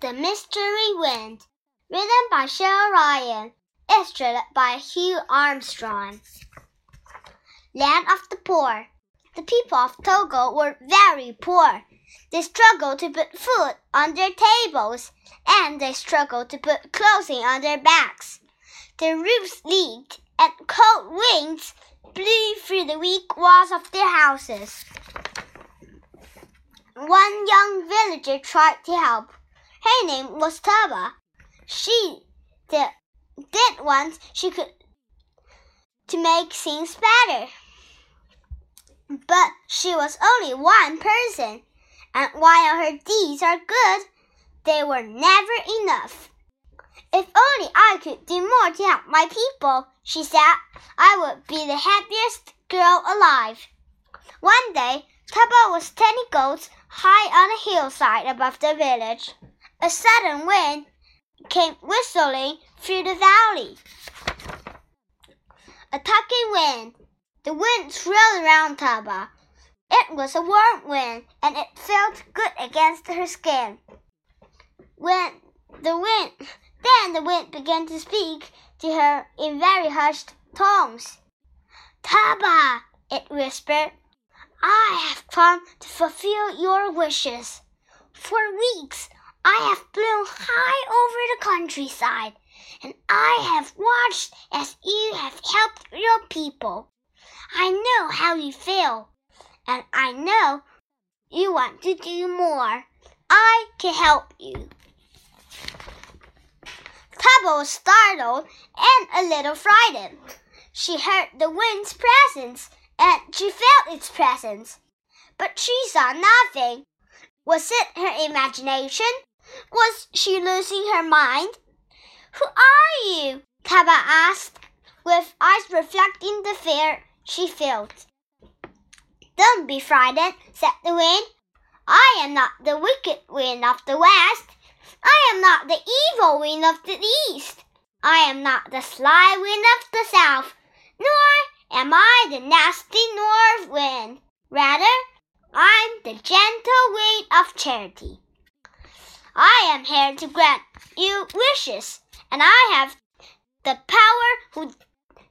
The Mystery Wind, written by Cheryl Ryan, illustrated by Hugh Armstrong. Land of the Poor. The people of Togo were very poor. They struggled to put food on their tables, and they struggled to put clothing on their backs. Their roofs leaked, and cold winds blew through the weak walls of their houses. One young villager tried to help. Her name was Taba. She did, did what she could to make things better. But she was only one person, and while her deeds are good, they were never enough. If only I could do more to help my people, she said, I would be the happiest girl alive. One day, Taba was tending goats high on a hillside above the village. A sudden wind came whistling through the valley. A tucking wind. The wind swirled around Taba. It was a warm wind, and it felt good against her skin. When the wind, then the wind began to speak to her in very hushed tones. Taba, it whispered, I have come to fulfill your wishes. For weeks I have flown high over the countryside, and I have watched as you have helped your people. I know how you feel, and I know you want to do more. I can help you. Taba was startled and a little frightened. She heard the wind's presence and she felt its presence, but she saw nothing. Was it her imagination? Was she losing her mind? Who are you? Kaba asked, with eyes reflecting the fear she felt. Don't be frightened, said the wind. I am not the wicked wind of the west. I am not the evil wind of the east. I am not the sly wind of the south, nor am I the nasty north wind. Rather, the gentle wind of charity. I am here to grant you wishes, and I have the power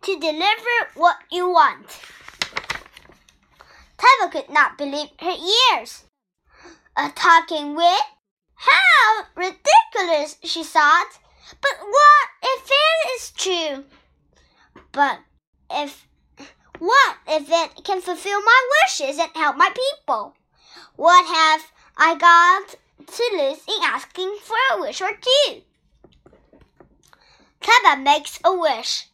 to deliver what you want. Taba could not believe her ears. A talking wind? How ridiculous, she thought. But what if it is true? But if what if it can fulfill my wishes and help my people? What have I got to lose in asking for a wish or two? Taba makes a wish.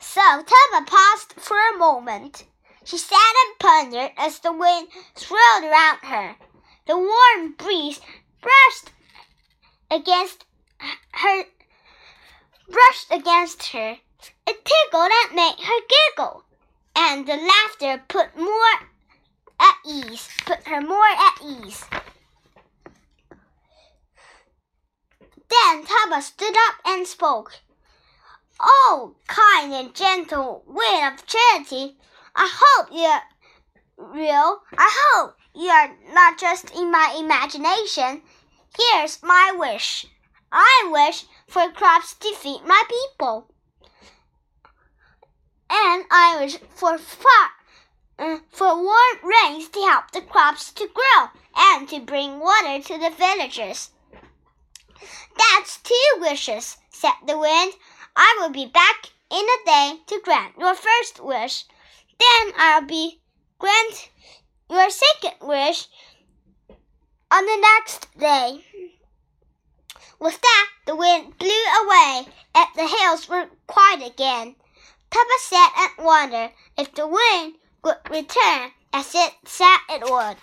So Taba paused for a moment. She sat and pondered as the wind swirled around her. The warm breeze brushed against her brushed against her. It tickled and made her giggle, and the laughter put more at ease, put her more at ease. Then Taba stood up and spoke. Oh, kind and gentle wind of charity, I hope you're real. I hope you are not just in my imagination. Here's my wish. I wish for crops to feed my people. And I wish for far, uh, for warm rains to help the crops to grow and to bring water to the villagers. That's two wishes, said the wind. I will be back in a day to grant your first wish. Then I'll be grant your second wish on the next day. With that, the wind blew away, and the hills were quiet again. Taba sat and wondered if the wind would return as it said it would.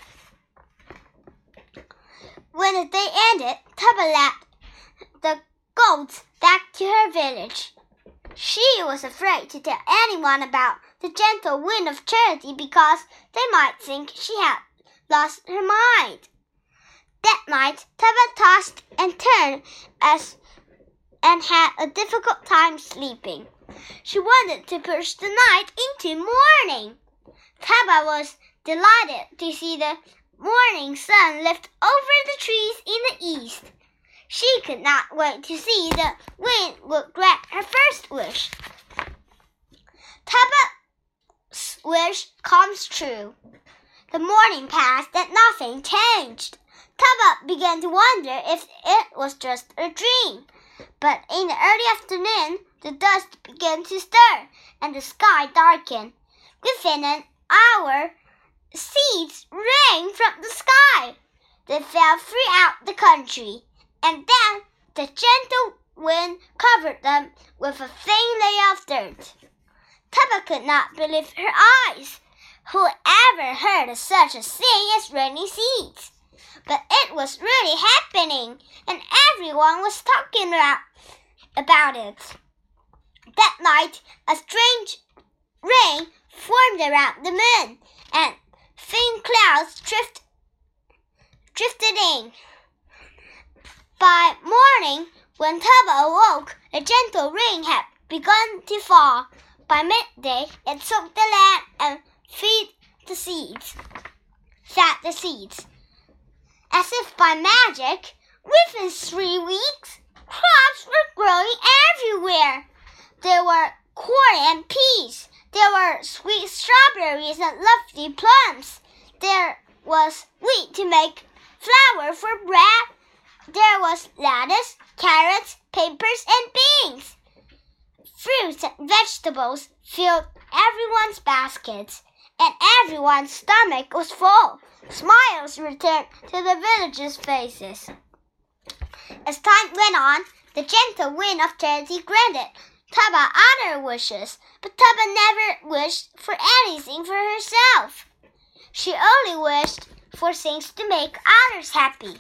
When the day ended, Taba led the goats back to her village. She was afraid to tell anyone about the gentle wind of charity because they might think she had lost her mind. That night, Taba tossed and turned as and had a difficult time sleeping. She wanted to push the night into morning. Taba was delighted to see the morning sun lift over the trees in the east. She could not wait to see the wind would grant her first wish. Tuba's wish comes true. The morning passed and nothing changed. Tuba began to wonder if it was just a dream. But in the early afternoon, the dust began to stir and the sky darkened. Within an hour, seeds rained from the sky. They fell throughout the country, and then the gentle wind covered them with a thin layer of dirt. Tuba could not believe her eyes. Who ever heard of such a thing as raining seeds? But it was really happening, and everyone was talking about, about it. That night, a strange rain formed around the moon, and thin clouds drift, drifted in. By morning, when Tuba awoke, a gentle rain had begun to fall. By midday, it soaked the land and fed the seeds. Fed the seeds. As if by magic, within three weeks, crops were growing everywhere. There were corn and peas. There were sweet strawberries and lovely plums. There was wheat to make flour for bread. There was lettuce, carrots, peppers, and beans. Fruits and vegetables filled everyone's baskets, and everyone's stomach was full. Smiles returned to the villagers' faces. As time went on, the gentle wind of charity granted Tuba other wishes, but Tuba never wished for anything for herself. She only wished for things to make others happy.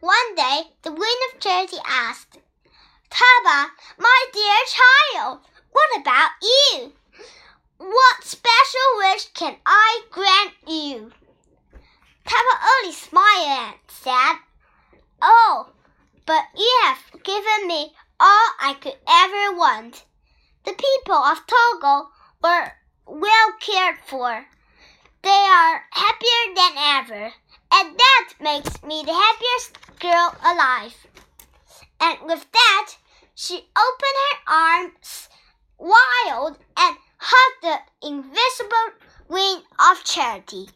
One day, the wind of charity asked, Tuba, my dear child, what about you? What special wish can I grant you? Tuba only smiled and said, Oh, but you have given me all I could ever want. The people of Togo were well cared for. They are happier than ever, and that makes me the happiest girl alive. And with that, she opened her arms wide and hugged the invisible wing of charity.